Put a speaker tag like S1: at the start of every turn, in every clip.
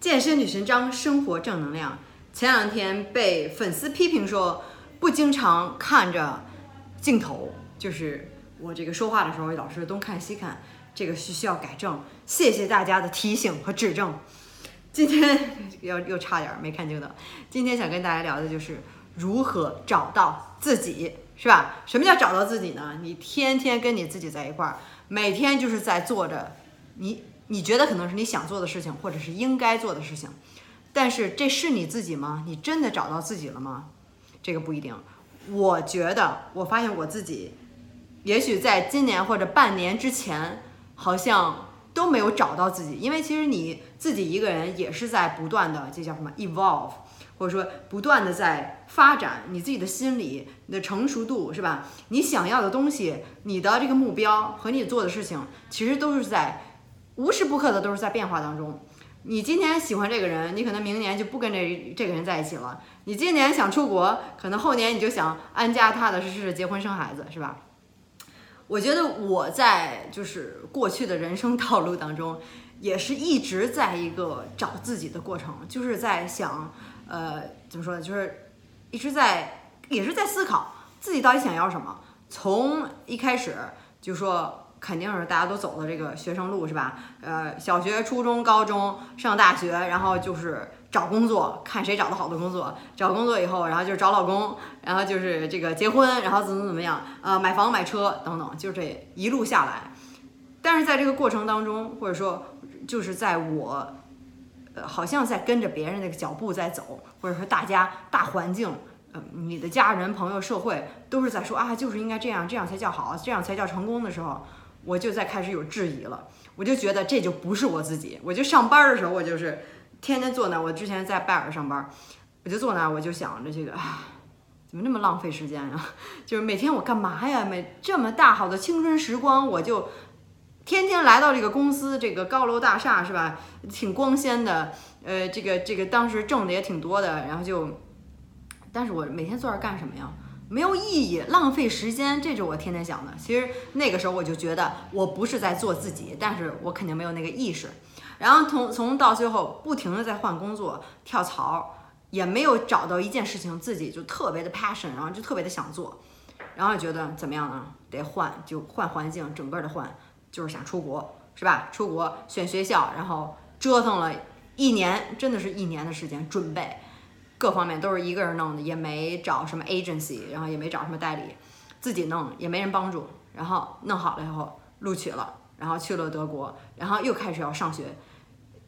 S1: 健身女神张，生活正能量。前两天被粉丝批评说不经常看着镜头，就是我这个说话的时候老是东看西看，这个需需要改正。谢谢大家的提醒和指正。今天又又差点没看镜头。今天想跟大家聊的就是如何找到自己，是吧？什么叫找到自己呢？你天天跟你自己在一块儿，每天就是在做着你。你觉得可能是你想做的事情，或者是应该做的事情，但是这是你自己吗？你真的找到自己了吗？这个不一定。我觉得，我发现我自己，也许在今年或者半年之前，好像都没有找到自己。因为其实你自己一个人也是在不断的，这叫什么 evolve，或者说不断的在发展你自己的心理，你的成熟度是吧？你想要的东西，你的这个目标和你做的事情，其实都是在。无时不刻的都是在变化当中。你今天喜欢这个人，你可能明年就不跟这这个人在一起了。你今年想出国，可能后年你就想安家踏踏实实结婚生孩子，是吧？我觉得我在就是过去的人生道路当中，也是一直在一个找自己的过程，就是在想，呃，怎么说呢？就是一直在也是在思考自己到底想要什么。从一开始就说。肯定是大家都走的这个学生路是吧？呃，小学、初中、高中上大学，然后就是找工作，看谁找的好的工作。找工作以后，然后就是找老公，然后就是这个结婚，然后怎么怎么样，呃，买房买车等等，就这一路下来。但是在这个过程当中，或者说就是在我，呃，好像在跟着别人那个脚步在走，或者说大家大环境，呃，你的家人、朋友、社会都是在说啊，就是应该这样，这样才叫好，这样才叫成功的时候。我就在开始有质疑了，我就觉得这就不是我自己。我就上班的时候，我就是天天坐那。我之前在拜耳上班，我就坐那，我就想着这个，怎么那么浪费时间啊？就是每天我干嘛呀？每这么大好的青春时光，我就天天来到这个公司，这个高楼大厦是吧？挺光鲜的，呃，这个这个当时挣的也挺多的，然后就，但是我每天坐这干什么呀？没有意义，浪费时间，这是我天天想的。其实那个时候我就觉得我不是在做自己，但是我肯定没有那个意识。然后从从到最后不停的在换工作、跳槽，也没有找到一件事情自己就特别的 passion，然后就特别的想做。然后觉得怎么样呢？得换，就换环境，整个的换，就是想出国，是吧？出国选学校，然后折腾了一年，真的是一年的时间准备。各方面都是一个人弄的，也没找什么 agency，然后也没找什么代理，自己弄也没人帮助，然后弄好了以后录取了，然后去了德国，然后又开始要上学，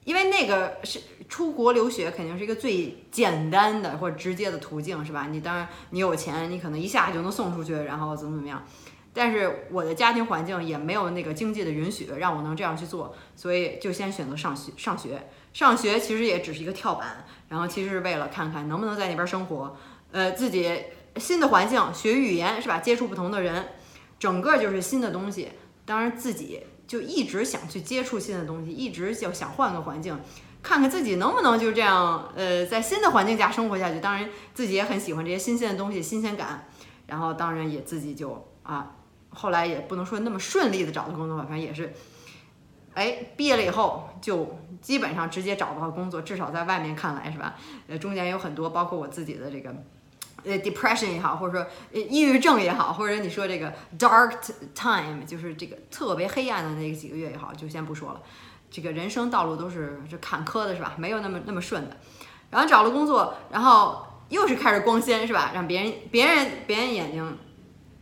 S1: 因为那个是出国留学肯定是一个最简单的或者直接的途径，是吧？你当然你有钱，你可能一下就能送出去，然后怎么怎么样，但是我的家庭环境也没有那个经济的允许让我能这样去做，所以就先选择上学上学。上学其实也只是一个跳板，然后其实是为了看看能不能在那边生活，呃，自己新的环境，学语言是吧？接触不同的人，整个就是新的东西。当然自己就一直想去接触新的东西，一直就想换个环境，看看自己能不能就这样，呃，在新的环境下生活下去。当然自己也很喜欢这些新鲜的东西，新鲜感。然后当然也自己就啊，后来也不能说那么顺利的找到工作吧，反正也是。哎，毕业了以后就基本上直接找不到工作，至少在外面看来是吧？呃，中间有很多，包括我自己的这个，呃，depression 也好，或者说抑郁症也好，或者你说这个 dark time，就是这个特别黑暗的那几个月也好，就先不说了。这个人生道路都是这坎坷的，是吧？没有那么那么顺的。然后找了工作，然后又是开始光鲜，是吧？让别人别人别人眼睛。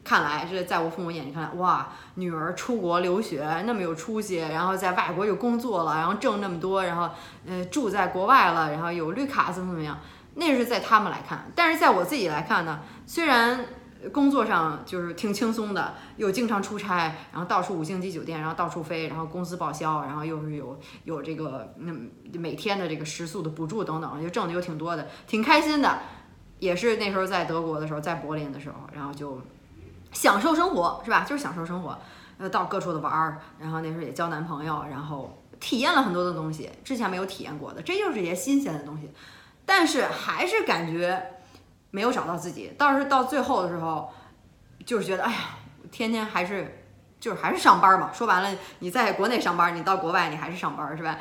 S1: 看来是在我父母眼里看来，哇，女儿出国留学那么有出息，然后在外国又工作了，然后挣那么多，然后呃住在国外了，然后有绿卡怎么怎么样？那是在他们来看，但是在我自己来看呢，虽然工作上就是挺轻松的，又经常出差，然后到处五星级酒店，然后到处飞，然后公司报销，然后又是有有这个那每天的这个食宿的补助等等，就挣的又挺多的，挺开心的。也是那时候在德国的时候，在柏林的时候，然后就。享受生活是吧？就是享受生活，呃，到各处的玩儿，然后那时候也交男朋友，然后体验了很多的东西，之前没有体验过的，这就是一些新鲜的东西。但是还是感觉没有找到自己，倒是到最后的时候，就是觉得，哎呀，天天还是就是还是上班嘛。说白了，你在国内上班，你到国外你还是上班，是吧？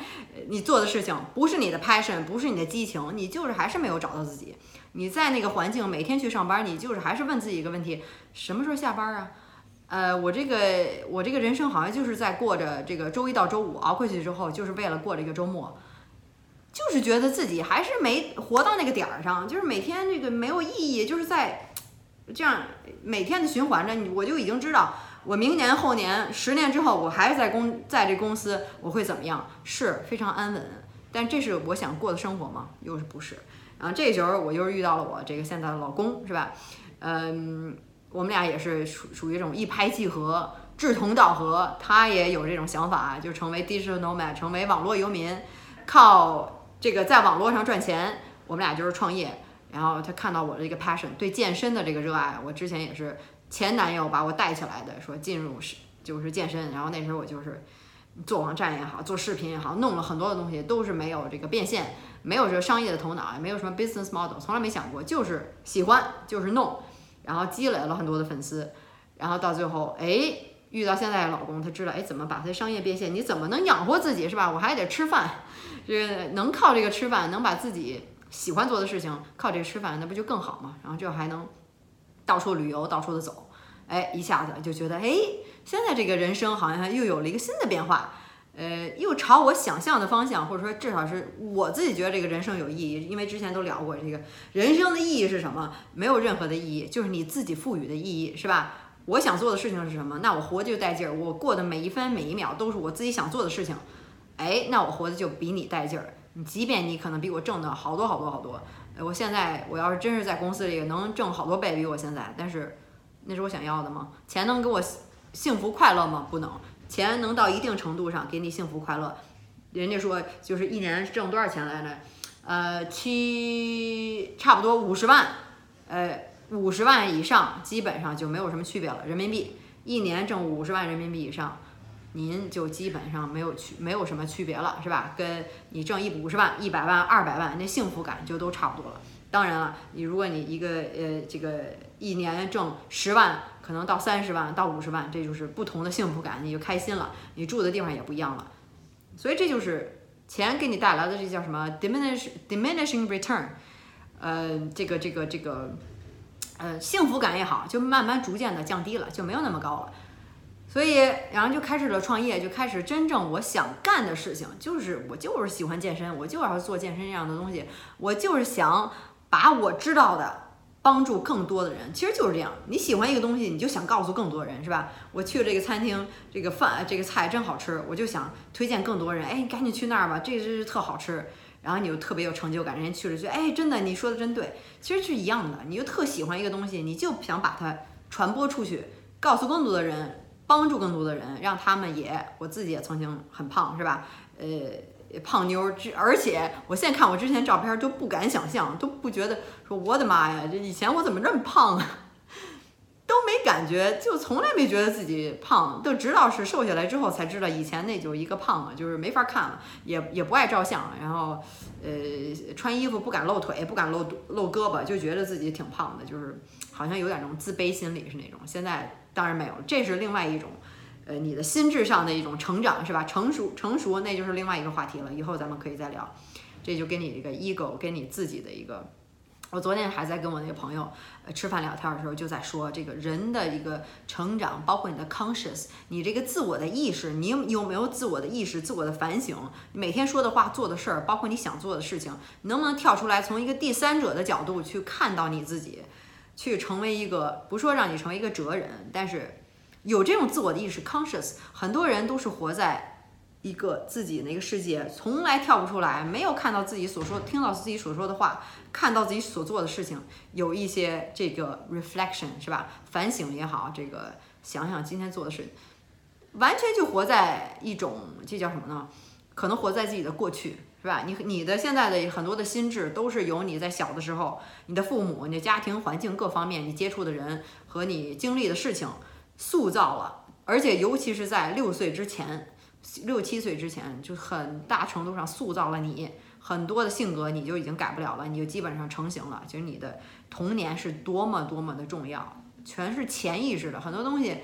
S1: 你做的事情不是你的 passion，不是你的激情，你就是还是没有找到自己。你在那个环境每天去上班，你就是还是问自己一个问题：什么时候下班啊？呃，我这个我这个人生好像就是在过着这个周一到周五熬过去之后，就是为了过这个周末，就是觉得自己还是没活到那个点儿上，就是每天这个没有意义，就是在这样每天的循环着，你我就已经知道，我明年后年十年之后，我还是在公在这公司，我会怎么样？是非常安稳，但这是我想过的生活吗？又是不是？然后这时候我又是遇到了我这个现在的老公，是吧？嗯。我们俩也是属属于这种一拍即合、志同道合。他也有这种想法，就成为 digital nomad，成为网络游民，靠这个在网络上赚钱。我们俩就是创业。然后他看到我的这个 passion，对健身的这个热爱。我之前也是前男友把我带起来的，说进入是就是健身。然后那时候我就是做网站也好，做视频也好，弄了很多的东西，都是没有这个变现，没有这个商业的头脑，也没有什么 business model，从来没想过，就是喜欢，就是弄。然后积累了很多的粉丝，然后到最后，哎，遇到现在的老公，他知道，哎，怎么把他商业变现？你怎么能养活自己，是吧？我还得吃饭，这个能靠这个吃饭，能把自己喜欢做的事情靠这个吃饭，那不就更好吗？然后就还能到处旅游，到处的走，哎，一下子就觉得，哎，现在这个人生好像又有了一个新的变化。呃，又朝我想象的方向，或者说至少是我自己觉得这个人生有意义，因为之前都聊过这个人生的意义是什么？没有任何的意义，就是你自己赋予的意义，是吧？我想做的事情是什么？那我活就带劲儿，我过的每一分每一秒都是我自己想做的事情，哎，那我活的就比你带劲儿。你即便你可能比我挣的好多好多好多，我现在我要是真是在公司里能挣好多倍比我现在，但是那是我想要的吗？钱能给我幸福快乐吗？不能。钱能到一定程度上给你幸福快乐，人家说就是一年挣多少钱来着？呃，七差不多五十万，呃，五十万以上基本上就没有什么区别了。人民币一年挣五十万人民币以上，您就基本上没有区没有什么区别了，是吧？跟你挣一五十万、一百万、二百万，那幸福感就都差不多了。当然了，你如果你一个呃这个一年挣十万。可能到三十万到五十万，这就是不同的幸福感，你就开心了，你住的地方也不一样了，所以这就是钱给你带来的这叫什么 diminish diminishing return，呃，这个这个这个，呃，幸福感也好，就慢慢逐渐的降低了，就没有那么高了，所以然后就开始了创业，就开始真正我想干的事情，就是我就是喜欢健身，我就要做健身这样的东西，我就是想把我知道的。帮助更多的人，其实就是这样。你喜欢一个东西，你就想告诉更多人，是吧？我去了这个餐厅，这个饭，这个菜真好吃，我就想推荐更多人。哎，你赶紧去那儿吧，这是特好吃。然后你就特别有成就感，人家去了就哎，真的，你说的真对。其实是一样的，你就特喜欢一个东西，你就想把它传播出去，告诉更多的人，帮助更多的人，让他们也，我自己也曾经很胖，是吧？呃。胖妞，这而且我现在看我之前照片都不敢想象，都不觉得说我的妈呀，这以前我怎么这么胖啊？都没感觉，就从来没觉得自己胖，都直到是瘦下来之后才知道，以前那就是一个胖子，就是没法看了，也也不爱照相，然后呃穿衣服不敢露腿，不敢露露胳膊，就觉得自己挺胖的，就是好像有点那种自卑心理是那种。现在当然没有，这是另外一种。呃，你的心智上的一种成长是吧？成熟成熟，那就是另外一个话题了。以后咱们可以再聊。这就跟你这个 ego，跟你自己的一个。我昨天还在跟我那个朋友呃吃饭聊天的时候，就在说这个人的一个成长，包括你的 conscious，你这个自我的意识，你有没有自我的意识、自我的反省？每天说的话、做的事儿，包括你想做的事情，能不能跳出来，从一个第三者的角度去看到你自己，去成为一个不说让你成为一个哲人，但是。有这种自我的意识，conscious，很多人都是活在一个自己那个世界，从来跳不出来，没有看到自己所说、听到自己所说的话，看到自己所做的事情，有一些这个 reflection 是吧？反省也好，这个想想今天做的事，完全就活在一种这叫什么呢？可能活在自己的过去是吧？你你的现在的很多的心智都是由你在小的时候，你的父母、你的家庭环境各方面，你接触的人和你经历的事情。塑造了，而且尤其是在六岁之前，六七岁之前，就很大程度上塑造了你很多的性格，你就已经改不了了，你就基本上成型了。其实你的童年是多么多么的重要，全是潜意识的很多东西，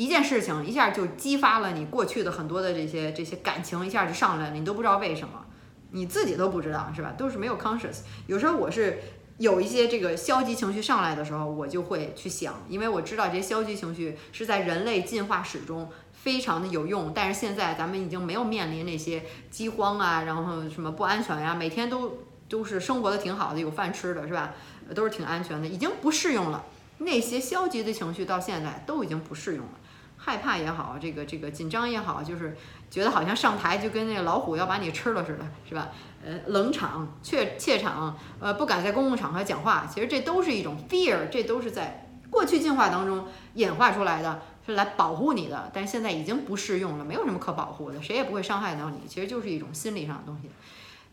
S1: 一件事情一下就激发了你过去的很多的这些这些感情，一下就上来了，你都不知道为什么，你自己都不知道是吧？都是没有 conscious。有时候我是有一些这个消极情绪上来的时候，我就会去想，因为我知道这些消极情绪是在人类进化史中非常的有用。但是现在咱们已经没有面临那些饥荒啊，然后什么不安全呀，每天都都是生活的挺好的，有饭吃的是吧？都是挺安全的，已经不适用了。那些消极的情绪到现在都已经不适用了。害怕也好，这个这个紧张也好，就是觉得好像上台就跟那个老虎要把你吃了似的，是吧？呃，冷场、怯怯场，呃，不敢在公共场合讲话，其实这都是一种 fear，这都是在过去进化当中演化出来的，是来保护你的，但是现在已经不适用了，没有什么可保护的，谁也不会伤害到你，其实就是一种心理上的东西。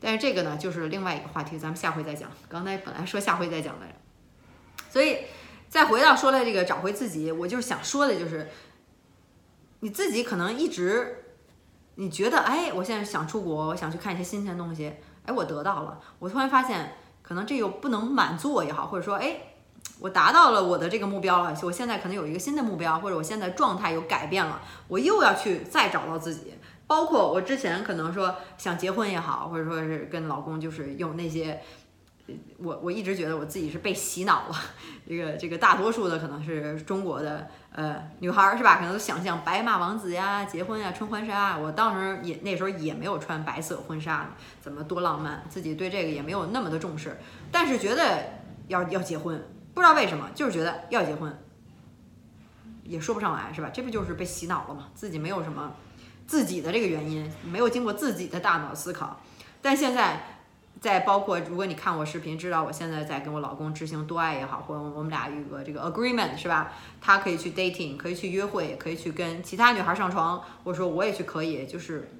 S1: 但是这个呢，就是另外一个话题，咱们下回再讲。刚才本来说下回再讲的，所以再回到说了这个找回自己，我就是想说的就是。你自己可能一直，你觉得哎，我现在想出国，我想去看一些新鲜东西，哎，我得到了，我突然发现，可能这又不能满足我也好，或者说，哎，我达到了我的这个目标了，我现在可能有一个新的目标，或者我现在状态有改变了，我又要去再找到自己，包括我之前可能说想结婚也好，或者说是跟老公就是用那些。我我一直觉得我自己是被洗脑了，这个这个大多数的可能是中国的呃女孩儿是吧？可能都想象白马王子呀、结婚呀、穿婚纱。我当时也那时候也没有穿白色婚纱，怎么多浪漫？自己对这个也没有那么的重视，但是觉得要要结婚，不知道为什么，就是觉得要结婚，也说不上来是吧？这不就是被洗脑了吗？自己没有什么自己的这个原因，没有经过自己的大脑思考，但现在。再包括，如果你看我视频，知道我现在在跟我老公执行多爱也好，或者我们俩有个这个 agreement 是吧？他可以去 dating，可以去约会，可以去跟其他女孩上床，或者说我也去可以，就是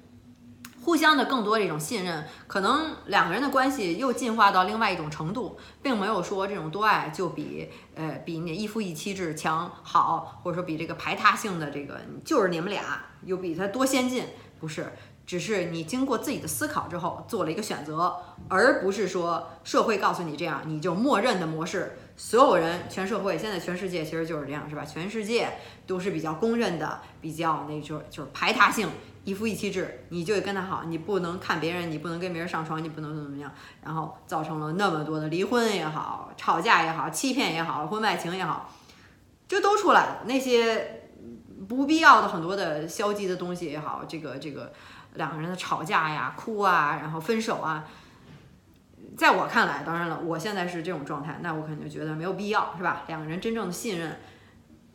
S1: 互相的更多这种信任，可能两个人的关系又进化到另外一种程度，并没有说这种多爱就比呃比那一夫一妻制强好，或者说比这个排他性的这个就是你们俩又比他多先进，不是。只是你经过自己的思考之后做了一个选择，而不是说社会告诉你这样，你就默认的模式。所有人，全社会，现在全世界其实就是这样，是吧？全世界都是比较公认的，比较那就就是排他性，一夫一妻制，你就得跟他好，你不能看别人，你不能跟别人上床，你不能怎么怎么样，然后造成了那么多的离婚也好，吵架也好，欺骗也好，婚外情也好，就都出来了。那些不必要的很多的消极的东西也好，这个这个。两个人的吵架呀、哭啊，然后分手啊，在我看来，当然了，我现在是这种状态，那我肯定觉得没有必要，是吧？两个人真正的信任，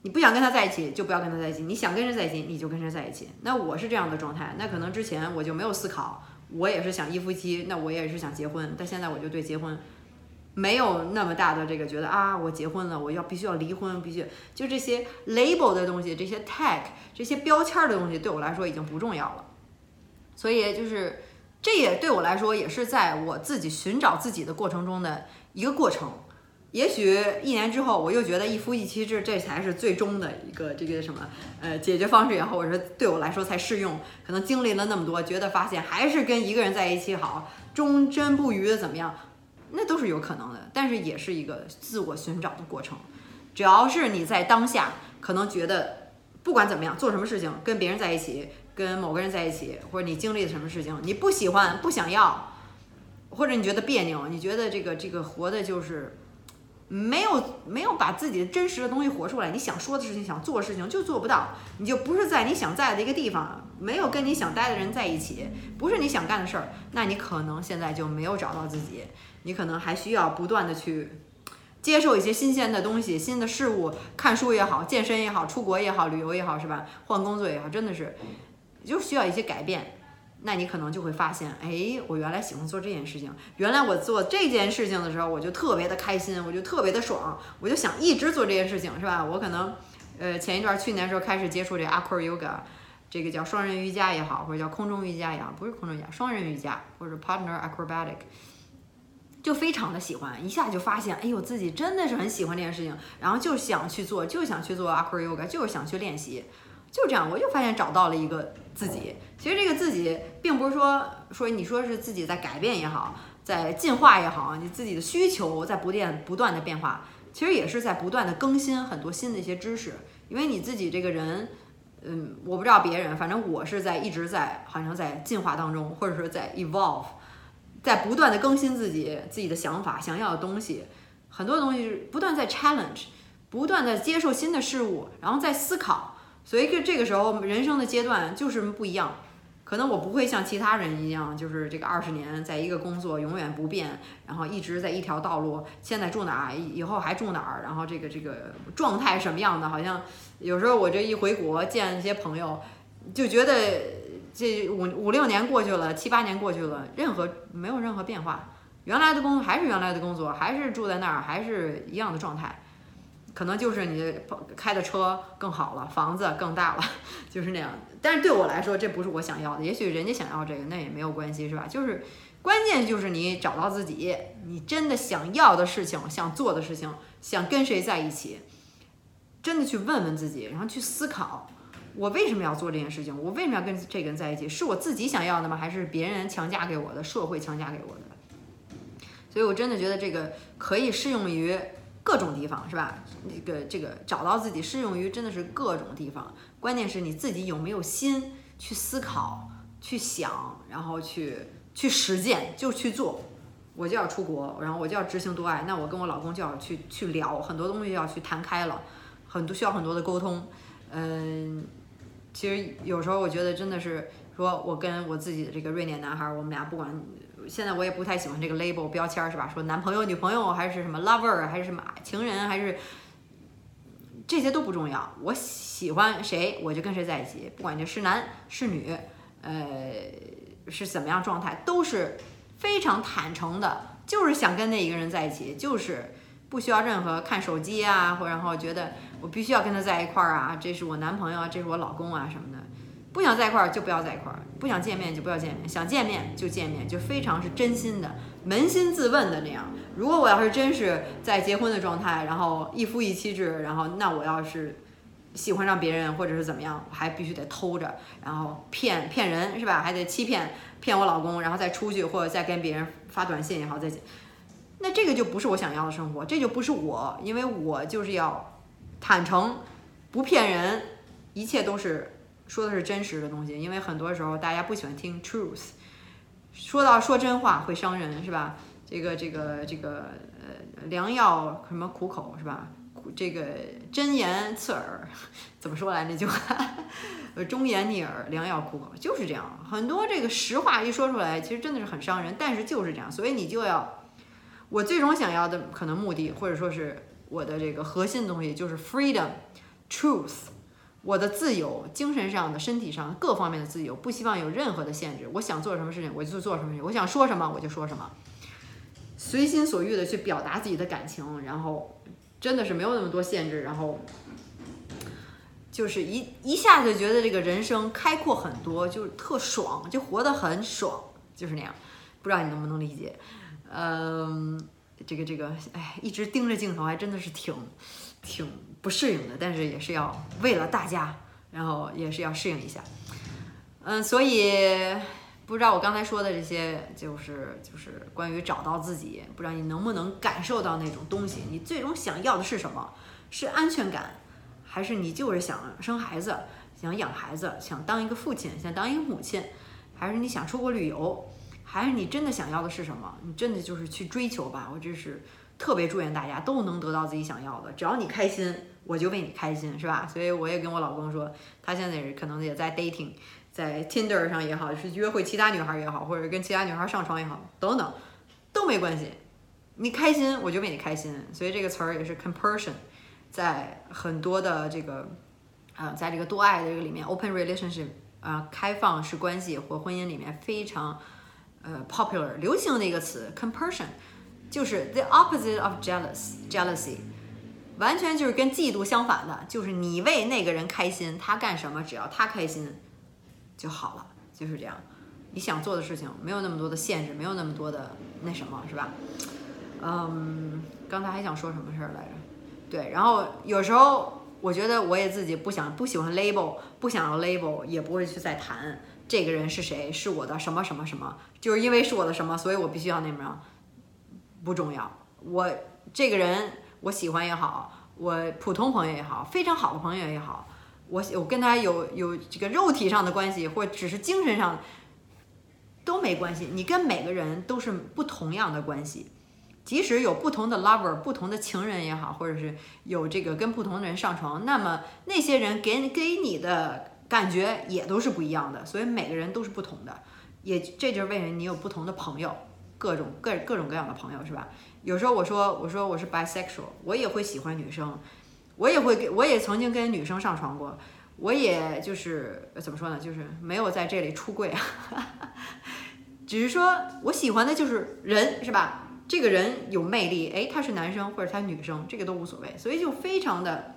S1: 你不想跟他在一起，就不要跟他在一起；你想跟谁在一起，你就跟谁在一起。那我是这样的状态，那可能之前我就没有思考，我也是想一夫妻，那我也是想结婚，但现在我就对结婚没有那么大的这个觉得啊，我结婚了，我要必须要离婚，必须就这些 label 的东西，这些 tag 这些标签的东西，对我来说已经不重要了。所以就是，这也对我来说也是在我自己寻找自己的过程中的一个过程。也许一年之后，我又觉得一夫一妻制这才是最终的一个这个什么呃解决方式也好，或者说对我来说才适用。可能经历了那么多，觉得发现还是跟一个人在一起好，忠贞不渝的怎么样，那都是有可能的。但是也是一个自我寻找的过程。只要是你在当下，可能觉得不管怎么样，做什么事情，跟别人在一起。跟某个人在一起，或者你经历了什么事情，你不喜欢、不想要，或者你觉得别扭，你觉得这个这个活的就是没有没有把自己的真实的东西活出来，你想说的事情、想做的事情就做不到，你就不是在你想在的一个地方，没有跟你想待的人在一起，不是你想干的事儿，那你可能现在就没有找到自己，你可能还需要不断的去接受一些新鲜的东西、新的事物，看书也好，健身也好，出国也好，旅游也好，是吧？换工作也好，真的是。就需要一些改变，那你可能就会发现，哎，我原来喜欢做这件事情，原来我做这件事情的时候，我就特别的开心，我就特别的爽，我就想一直做这件事情，是吧？我可能，呃，前一段去年的时候开始接触这 Aqua Yoga，这个叫双人瑜伽也好，或者叫空中瑜伽也好，不是空中瑜伽，双人瑜伽或者 Partner Acrobatic，就非常的喜欢，一下就发现，哎呦，自己真的是很喜欢这件事情，然后就想去做，就想去做 Aqua Yoga，就是想去练习。就这样，我就发现找到了一个自己。其实这个自己，并不是说说你说是自己在改变也好，在进化也好，你自己的需求在不断不断的变化，其实也是在不断的更新很多新的一些知识。因为你自己这个人，嗯，我不知道别人，反正我是在一直在好像在进化当中，或者说在 evolve，在不断的更新自己自己的想法，想要的东西，很多东西是不断在 challenge，不断的接受新的事物，然后再思考，所以这这个时候人生的阶段就是不一样。可能我不会像其他人一样，就是这个二十年在一个工作永远不变，然后一直在一条道路。现在住哪儿，以后还住哪儿，然后这个这个状态什么样的？好像有时候我这一回国见一些朋友，就觉得这五五六年过去了，七八年过去了，任何没有任何变化，原来的工作还是原来的工作，还是住在那儿，还是一样的状态。可能就是你开的车更好了，房子更大了，就是那样。但是对我来说，这不是我想要的。也许人家想要这个，那也没有关系，是吧？就是关键就是你找到自己，你真的想要的事情、想做的事情、想跟谁在一起，真的去问问自己，然后去思考：我为什么要做这件事情？我为什么要跟这个人在一起？是我自己想要的吗？还是别人强加给我的？社会强加给我的？所以我真的觉得这个可以适用于。各种地方是吧？那个这个找到自己适用于真的是各种地方，关键是你自己有没有心去思考、去想，然后去去实践，就去做。我就要出国，然后我就要执行多爱，那我跟我老公就要去去聊很多东西，要去谈开了，很多需要很多的沟通。嗯，其实有时候我觉得真的是说，我跟我自己的这个瑞典男孩，我们俩不管。现在我也不太喜欢这个 label 标签是吧？说男朋友、女朋友还是什么 lover 还是什么情人还是这些都不重要。我喜欢谁我就跟谁在一起，不管这是男是女，呃是怎么样状态，都是非常坦诚的，就是想跟那一个人在一起，就是不需要任何看手机啊，或然后觉得我必须要跟他在一块儿啊，这是我男朋友啊，这是我老公啊什么的。不想在一块儿就不要在一块儿，不想见面就不要见面，想见面就见面，就非常是真心的，扪心自问的那样。如果我要是真是在结婚的状态，然后一夫一妻制，然后那我要是喜欢上别人或者是怎么样，我还必须得偷着，然后骗 骗人是吧？还得欺骗骗我老公，然后再出去或者再跟别人发短信也好，再那这个就不是我想要的生活，这就不是我，因为我就是要坦诚，不骗人，一切都是。说的是真实的东西，因为很多时候大家不喜欢听 truth，说到说真话会伤人，是吧？这个这个这个呃，良药什么苦口是吧？苦这个真言刺耳，怎么说来那句话？忠言逆耳，良药苦口，就是这样。很多这个实话一说出来，其实真的是很伤人，但是就是这样。所以你就要，我最终想要的可能目的，或者说是我的这个核心东西，就是 freedom，truth。我的自由，精神上的、身体上各方面的自由，不希望有任何的限制。我想做什么事情，我就做什么事情；我想说什么，我就说什么，随心所欲的去表达自己的感情，然后真的是没有那么多限制，然后就是一一下子觉得这个人生开阔很多，就是特爽，就活得很爽，就是那样。不知道你能不能理解？嗯，这个这个，哎，一直盯着镜头，还真的是挺挺。不适应的，但是也是要为了大家，然后也是要适应一下。嗯，所以不知道我刚才说的这些，就是就是关于找到自己，不知道你能不能感受到那种东西？你最终想要的是什么？是安全感，还是你就是想生孩子，想养孩子，想当一个父亲，想当一个母亲，还是你想出国旅游，还是你真的想要的是什么？你真的就是去追求吧。我这是特别祝愿大家都能得到自己想要的，只要你开心。我就为你开心，是吧？所以我也跟我老公说，他现在可能也在 dating，在 Tinder 上也好，是约会其他女孩也好，或者跟其他女孩上床也好，等等，都没关系。你开心，我就为你开心。所以这个词儿也是 compersion，在很多的这个，呃，在这个多爱的这个里面，open relationship，啊，开放式关系或婚姻里面非常，呃，popular 流行的一个词，compersion，就是 the opposite of jealous，jealousy。完全就是跟嫉妒相反的，就是你为那个人开心，他干什么只要他开心就好了，就是这样。你想做的事情没有那么多的限制，没有那么多的那什么，是吧？嗯，刚才还想说什么事儿来着？对，然后有时候我觉得我也自己不想不喜欢 label，不想要 label，也不会去再谈这个人是谁，是我的什么什么什么，就是因为是我的什么，所以我必须要那什么不重要。我这个人。我喜欢也好，我普通朋友也好，非常好的朋友也好，我我跟他有有这个肉体上的关系，或只是精神上都没关系。你跟每个人都是不同样的关系，即使有不同的 lover，不同的情人也好，或者是有这个跟不同的人上床，那么那些人给给你的感觉也都是不一样的。所以每个人都是不同的，也这就是为什么你有不同的朋友，各种各各种各样的朋友，是吧？有时候我说我说我是 bisexual，我也会喜欢女生。我也会给，我也曾经跟女生上床过，我也就是怎么说呢，就是没有在这里出柜啊，只是说我喜欢的就是人，是吧？这个人有魅力，哎，他是男生或者他女生，这个都无所谓，所以就非常的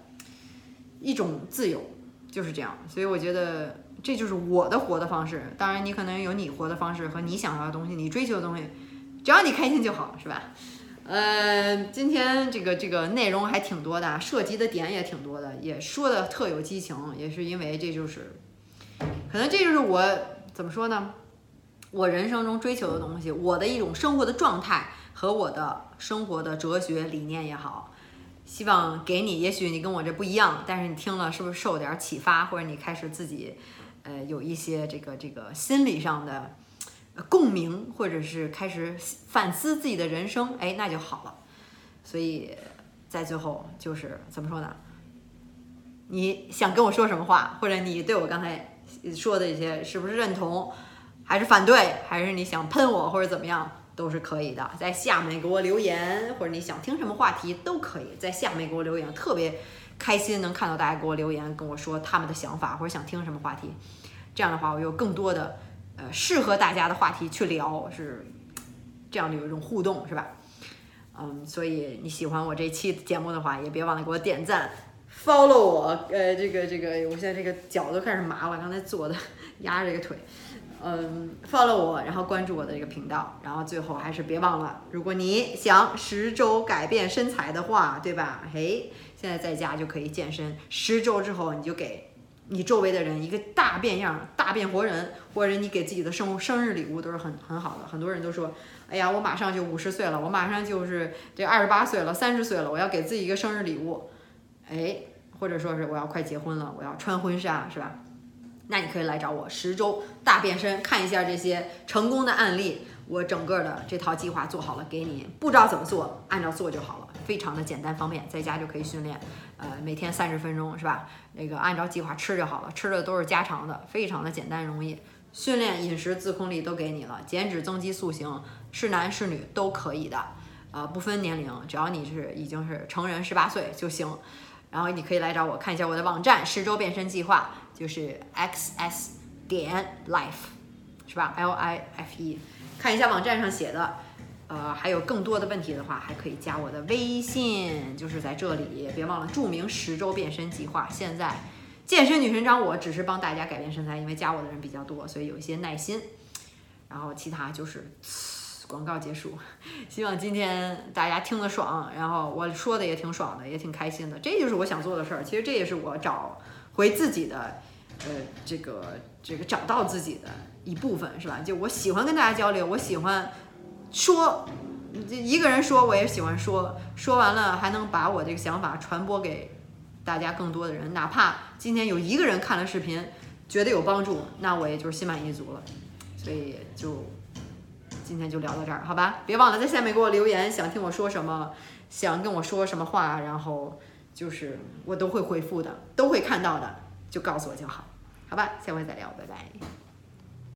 S1: 一种自由，就是这样。所以我觉得这就是我的活的方式。当然，你可能有你活的方式和你想要的东西，你追求的东西，只要你开心就好，是吧？呃，今天这个这个内容还挺多的，涉及的点也挺多的，也说的特有激情，也是因为这就是，可能这就是我怎么说呢？我人生中追求的东西，我的一种生活的状态和我的生活的哲学理念也好，希望给你，也许你跟我这不一样，但是你听了是不是受点启发，或者你开始自己，呃，有一些这个这个心理上的。共鸣，或者是开始反思自己的人生，哎，那就好了。所以在最后就是怎么说呢？你想跟我说什么话，或者你对我刚才说的一些是不是认同，还是反对，还是你想喷我或者怎么样，都是可以的。在下面给我留言，或者你想听什么话题都可以在下面给我留言。特别开心能看到大家给我留言，跟我说他们的想法或者想听什么话题。这样的话，我有更多的。呃，适合大家的话题去聊是这样的有一种互动，是吧？嗯，所以你喜欢我这期节目的话，也别忘了给我点赞，follow 我。呃，这个这个，我现在这个脚都开始麻了，刚才坐的压着这个腿。嗯，follow 我，然后关注我的这个频道，然后最后还是别忘了，如果你想十周改变身材的话，对吧？嘿，现在在家就可以健身，十周之后你就给。你周围的人一个大变样、大变活人，或者你给自己的生生日礼物都是很很好的。很多人都说：“哎呀，我马上就五十岁了，我马上就是这二十八岁了、三十岁了，我要给自己一个生日礼物。”哎，或者说是我要快结婚了，我要穿婚纱，是吧？那你可以来找我十周大变身，看一下这些成功的案例。我整个的这套计划做好了，给你不知道怎么做，按照做就好了，非常的简单方便，在家就可以训练。呃，每天三十分钟是吧？那个按照计划吃就好了，吃的都是家常的，非常的简单容易。训练、饮食、自控力都给你了，减脂、增肌、塑形，是男是女都可以的，呃，不分年龄，只要你是已经是成人十八岁就行。然后你可以来找我看一下我的网站，十周变身计划就是 x s 点 life 是吧？l i f e，看一下网站上写的。呃，还有更多的问题的话，还可以加我的微信，就是在这里，别忘了注明十周变身计划。现在健身女神张，我只是帮大家改变身材，因为加我的人比较多，所以有一些耐心。然后其他就是广告结束。希望今天大家听得爽，然后我说的也挺爽的，也挺开心的。这就是我想做的事儿。其实这也是我找回自己的，呃，这个这个找到自己的一部分，是吧？就我喜欢跟大家交流，我喜欢。说，一个人说我也喜欢说，说完了还能把我这个想法传播给大家更多的人，哪怕今天有一个人看了视频，觉得有帮助，那我也就是心满意足了。所以就今天就聊到这儿，好吧？别忘了在下面给我留言，想听我说什么，想跟我说什么话，然后就是我都会回复的，都会看到的，就告诉我就好，好吧？下回再聊，拜拜。